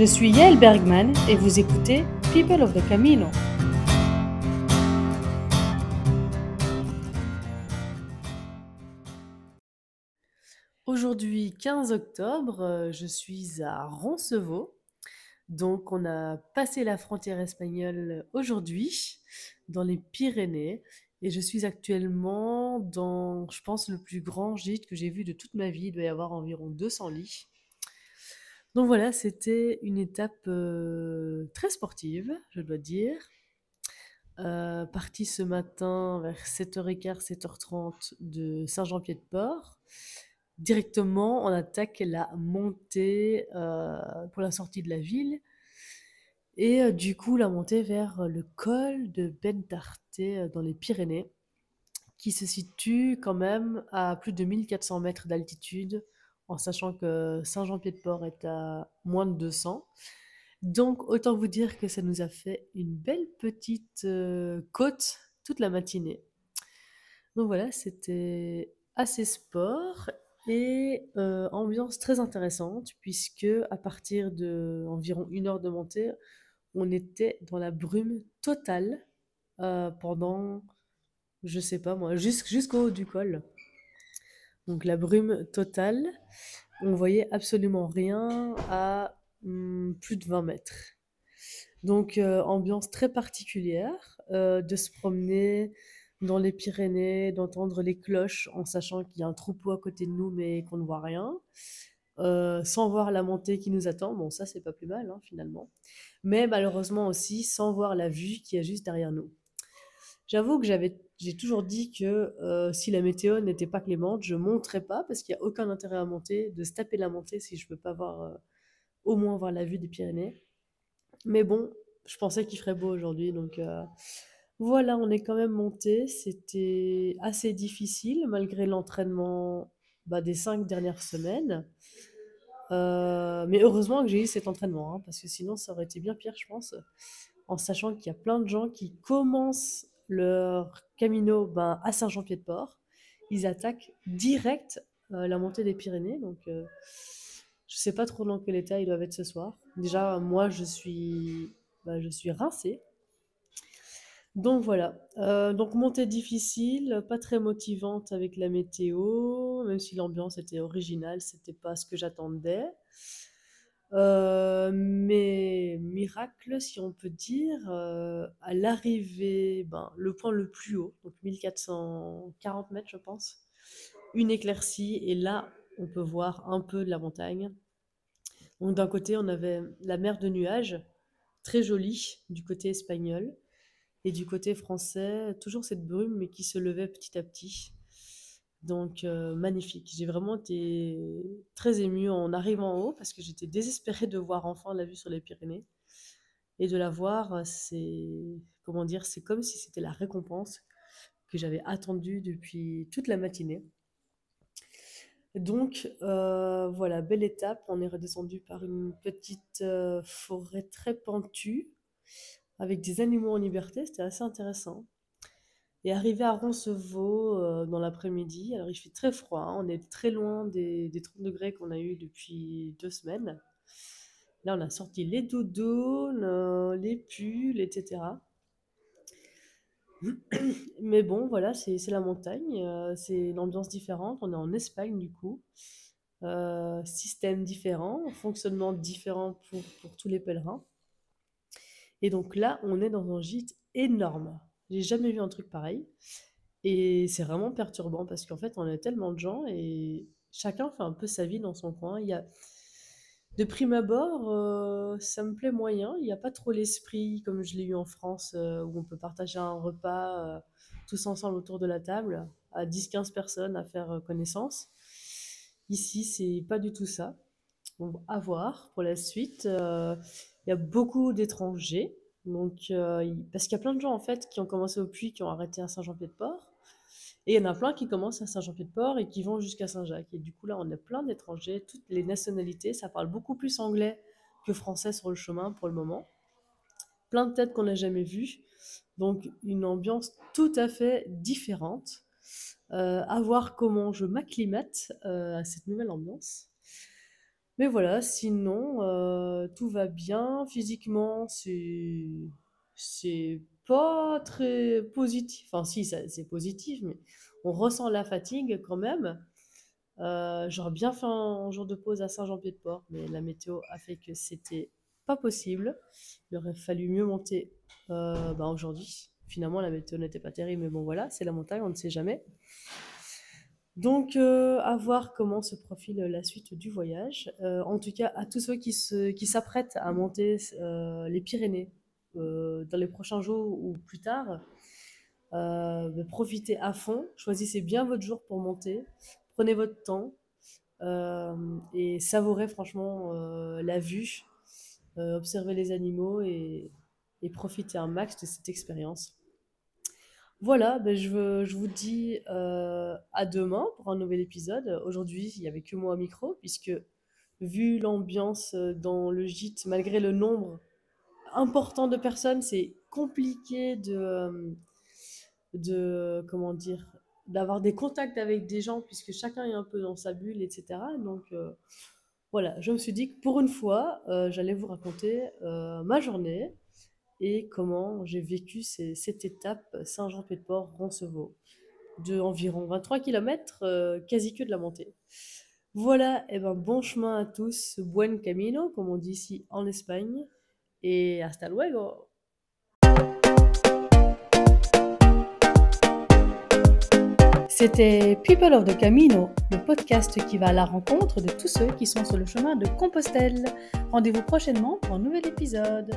Je suis Yael Bergman et vous écoutez People of the Camino. Aujourd'hui, 15 octobre, euh, je suis à Roncevaux. Donc, on a passé la frontière espagnole aujourd'hui, dans les Pyrénées. Et je suis actuellement dans, je pense, le plus grand gîte que j'ai vu de toute ma vie. Il doit y avoir environ 200 lits. Donc voilà, c'était une étape très sportive, je dois dire. Euh, partie ce matin vers 7h15, 7h30 de Saint-Jean-Pied-de-Port. Directement, on attaque la montée pour la sortie de la ville. Et du coup, la montée vers le col de Bentarté dans les Pyrénées, qui se situe quand même à plus de 1400 mètres d'altitude en sachant que Saint-Jean-Pied-de-Port est à moins de 200. Donc, autant vous dire que ça nous a fait une belle petite euh, côte toute la matinée. Donc voilà, c'était assez sport et euh, ambiance très intéressante puisque à partir de une heure de montée, on était dans la brume totale euh, pendant, je sais pas moi, jusqu'au haut du col. Donc la brume totale, on voyait absolument rien à hmm, plus de 20 mètres. Donc euh, ambiance très particulière euh, de se promener dans les Pyrénées, d'entendre les cloches en sachant qu'il y a un troupeau à côté de nous mais qu'on ne voit rien. Euh, sans voir la montée qui nous attend, bon ça c'est pas plus mal hein, finalement, mais malheureusement aussi sans voir la vue qui est juste derrière nous. J'avoue que j'avais, j'ai toujours dit que euh, si la météo n'était pas clémente, je monterais pas parce qu'il n'y a aucun intérêt à monter, de se taper la montée si je veux pas voir, euh, au moins voir la vue des Pyrénées. Mais bon, je pensais qu'il ferait beau aujourd'hui, donc euh, voilà, on est quand même monté. C'était assez difficile malgré l'entraînement bah, des cinq dernières semaines. mais heureusement que j'ai eu cet entraînement, hein, parce que sinon ça aurait été bien pire, je pense, en sachant qu'il y a plein de gens qui commencent leur Camino ben, à Saint-Jean-Pied-de-Port. Ils attaquent direct euh, la montée des Pyrénées. Donc, euh, je sais pas trop dans quel état ils doivent être ce soir. Déjà, moi, je suis, ben, je suis rincée. Donc voilà. Euh, donc montée difficile, pas très motivante avec la météo, même si l'ambiance était originale, c'était pas ce que j'attendais. Euh, mais miracle, si on peut dire, euh, à l'arrivée, ben, le point le plus haut, donc 1440 mètres, je pense, une éclaircie, et là, on peut voir un peu de la montagne. Donc d'un côté, on avait la mer de nuages, très jolie, du côté espagnol, et du côté français, toujours cette brume, mais qui se levait petit à petit. Donc euh, magnifique. J'ai vraiment été très émue en arrivant en haut parce que j'étais désespérée de voir enfin la vue sur les Pyrénées. Et de la voir, c'est comment dire, c'est comme si c'était la récompense que j'avais attendue depuis toute la matinée. Donc euh, voilà, belle étape. On est redescendu par une petite euh, forêt très pentue avec des animaux en liberté. C'était assez intéressant. Et arrivé à Roncevaux euh, dans l'après-midi, alors il fait très froid, hein, on est très loin des, des 30 degrés qu'on a eu depuis deux semaines. Là, on a sorti les doudounes, les pulls, etc. Mais bon, voilà, c'est la montagne, euh, c'est une ambiance différente. On est en Espagne du coup. Euh, système différent, fonctionnement différent pour, pour tous les pèlerins. Et donc là, on est dans un gîte énorme. J'ai jamais vu un truc pareil. Et c'est vraiment perturbant parce qu'en fait, on a tellement de gens et chacun fait un peu sa vie dans son coin. Il y a... De prime abord, euh, ça me plaît moyen. Il n'y a pas trop l'esprit comme je l'ai eu en France euh, où on peut partager un repas euh, tous ensemble autour de la table à 10-15 personnes à faire connaissance. Ici, c'est pas du tout ça. Bon, à voir pour la suite. Il y a beaucoup d'étrangers donc, euh, parce qu'il y a plein de gens en fait qui ont commencé au Puy, qui ont arrêté à Saint-Jean-Pied-de-Port. Et il y en a plein qui commencent à Saint-Jean-Pied-de-Port et qui vont jusqu'à Saint-Jacques. Et du coup, là, on a plein d'étrangers, toutes les nationalités. Ça parle beaucoup plus anglais que français sur le chemin pour le moment. Plein de têtes qu'on n'a jamais vues. Donc, une ambiance tout à fait différente. Euh, à voir comment je m'acclimate euh, à cette nouvelle ambiance. Mais voilà, sinon, euh, tout va bien. Physiquement, c'est pas très positif. Enfin, si, c'est positif, mais on ressent la fatigue quand même. Euh, j'aurais bien fait un jour de pause à Saint-Jean-Pied-de-Port, mais la météo a fait que c'était pas possible. Il aurait fallu mieux monter euh, bah, aujourd'hui. Finalement, la météo n'était pas terrible, mais bon, voilà, c'est la montagne, on ne sait jamais. Donc, euh, à voir comment se profile la suite du voyage. Euh, en tout cas, à tous ceux qui s'apprêtent à monter euh, les Pyrénées dans les prochains jours ou plus tard, bah, profitez à fond. Choisissez bien votre jour pour monter. Prenez votre temps et savourez franchement la vue. Observez les animaux et profitez un max de cette expérience. Voilà, ben je, vous dis euh, à demain pour un nouvel épisode. Aujourd'hui, il n'y avait que moi au micro, puisque vu l'ambiance euh, dans le gîte, malgré le nombre important de personnes, c'est compliqué de, euh, de, comment dire, d'avoir des contacts avec des gens, puisque chacun est un peu dans sa bulle, etc. Donc voilà, je me suis dit que pour une fois, j'allais vous raconter ma journée et comment j'ai vécu ces- cette étape Saint-Jean-Pied-de-Port-Roncevaux de environ 23 km, quasi que de la montée. Voilà, et ben bon chemin à tous, buen camino, comme on dit ici en Espagne, et hasta luego. C'était People of the Camino, le podcast qui va à la rencontre de tous ceux qui sont sur le chemin de Compostelle. Rendez-vous prochainement pour un nouvel épisode.